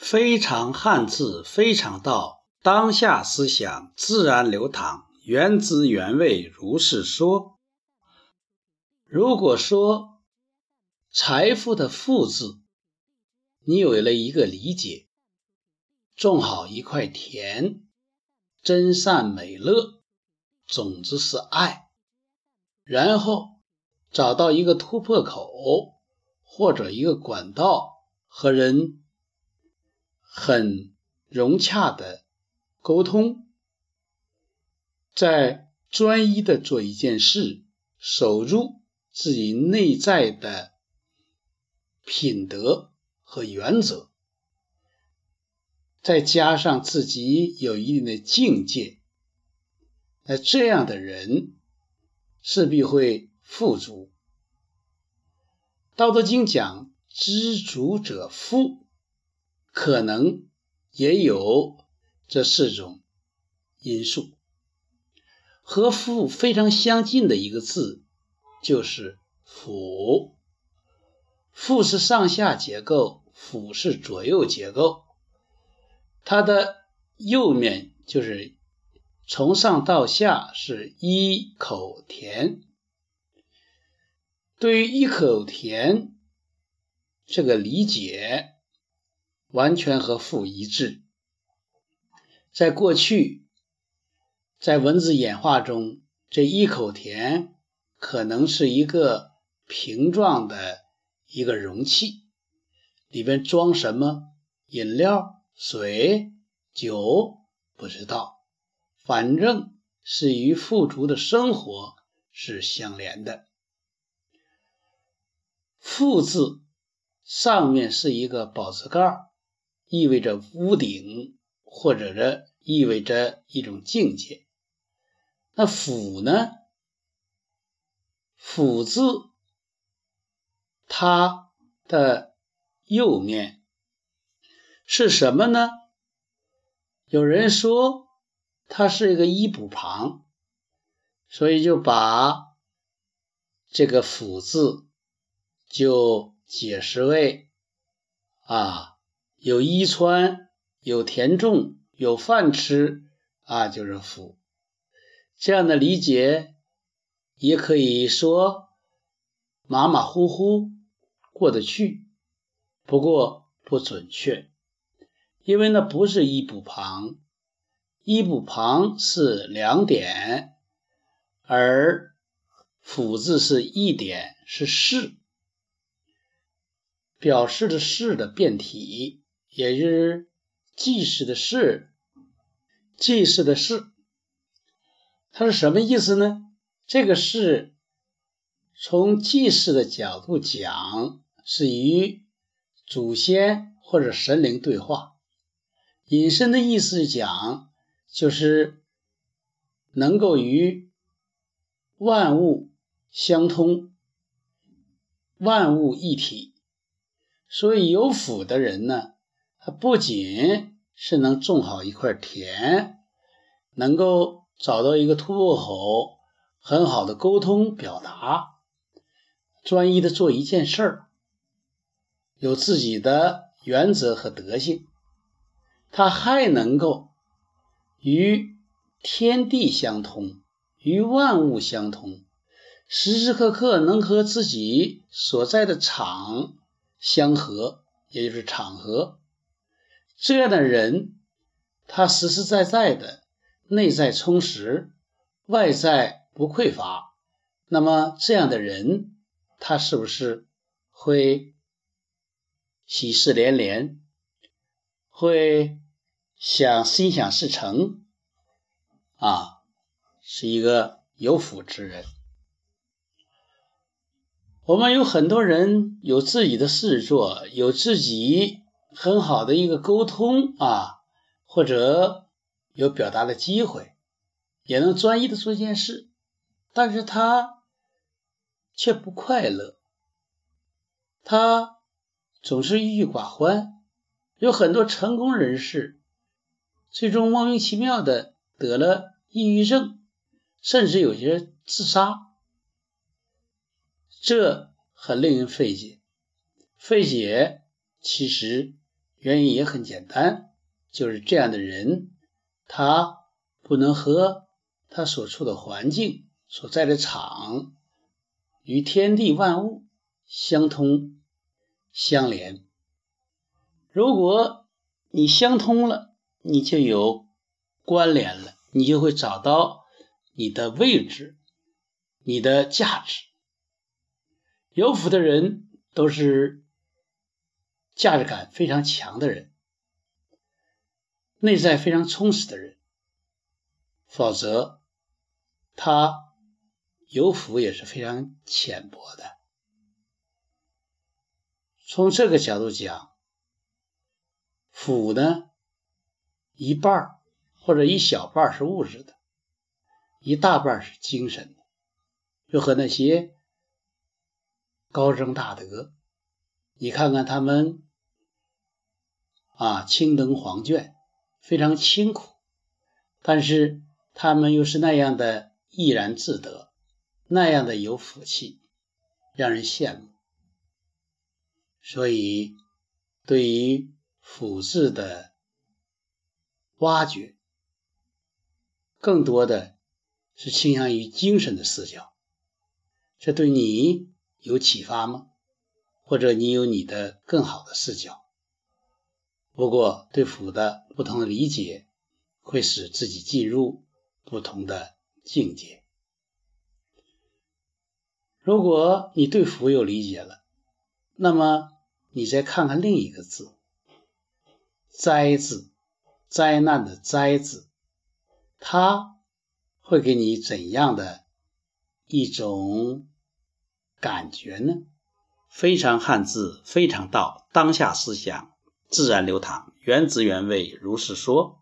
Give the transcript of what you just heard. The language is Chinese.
非常汉字，非常道。当下思想自然流淌，原汁原味如是说。如果说财富的“富”字，你有了一个理解，种好一块田，真善美乐，种子是爱，然后找到一个突破口或者一个管道和人。很融洽的沟通，在专一的做一件事，守住自己内在的品德和原则，再加上自己有一定的境界，那这样的人势必会富足。道德经讲：“知足者富。”可能也有这四种因素，和“富”非常相近的一个字就是“辅”。父是上下结构，辅是左右结构。它的右面就是从上到下是一口田。对于一口田这个理解。完全和“父”一致。在过去，在文字演化中，这一口田可能是一个瓶状的一个容器，里边装什么饮料、水、酒，不知道，反正是与富足的生活是相连的。“富”字上面是一个宝字盖儿意味着屋顶，或者着意味着一种境界。那“府”呢？“府”字它的右面是什么呢？有人说它是一个一补旁，所以就把这个“府”字就解释为啊。有衣穿，有田种，有饭吃啊，就是福。这样的理解也可以说马马虎虎过得去，不过不准确，因为那不是一补旁，一补旁是两点，而辅字是一点，是是，表示的是的变体。也就是祭祀的祀，祭祀的祀，它是什么意思呢？这个祀从祭祀的角度讲，是与祖先或者神灵对话；引申的意思讲，就是能够与万物相通，万物一体。所以有福的人呢。他不仅是能种好一块田，能够找到一个突破口，很好的沟通表达，专一的做一件事儿，有自己的原则和德性，他还能够与天地相通，与万物相通，时时刻刻能和自己所在的场相合，也就是场合。这样的人，他实实在在的内在充实，外在不匮乏。那么，这样的人，他是不是会喜事连连，会想心想事成啊？是一个有福之人。我们有很多人有自己的事做，有自己。很好的一个沟通啊，或者有表达的机会，也能专一的做一件事，但是他却不快乐，他总是郁郁寡欢。有很多成功人士，最终莫名其妙的得了抑郁症，甚至有些自杀，这很令人费解。费解，其实。原因也很简单，就是这样的人，他不能和他所处的环境、所在的场与天地万物相通相连。如果你相通了，你就有关联了，你就会找到你的位置、你的价值。有福的人都是价值感非常强的人，内在非常充实的人。否则，他有福也是非常浅薄的。从这个角度讲，福呢，一半或者一小半是物质的，一大半是精神的，就和那些。高僧大德，你看看他们啊，青灯黄卷，非常清苦，但是他们又是那样的怡然自得，那样的有福气，让人羡慕。所以，对于福字的挖掘，更多的是倾向于精神的视角，这对你。有启发吗？或者你有你的更好的视角？不过对福的不同的理解，会使自己进入不同的境界。如果你对福有理解了，那么你再看看另一个字“灾”字，灾难的“灾”字，它会给你怎样的一种？感觉呢？非常汉字，非常道，当下思想自然流淌，原汁原味，如是说。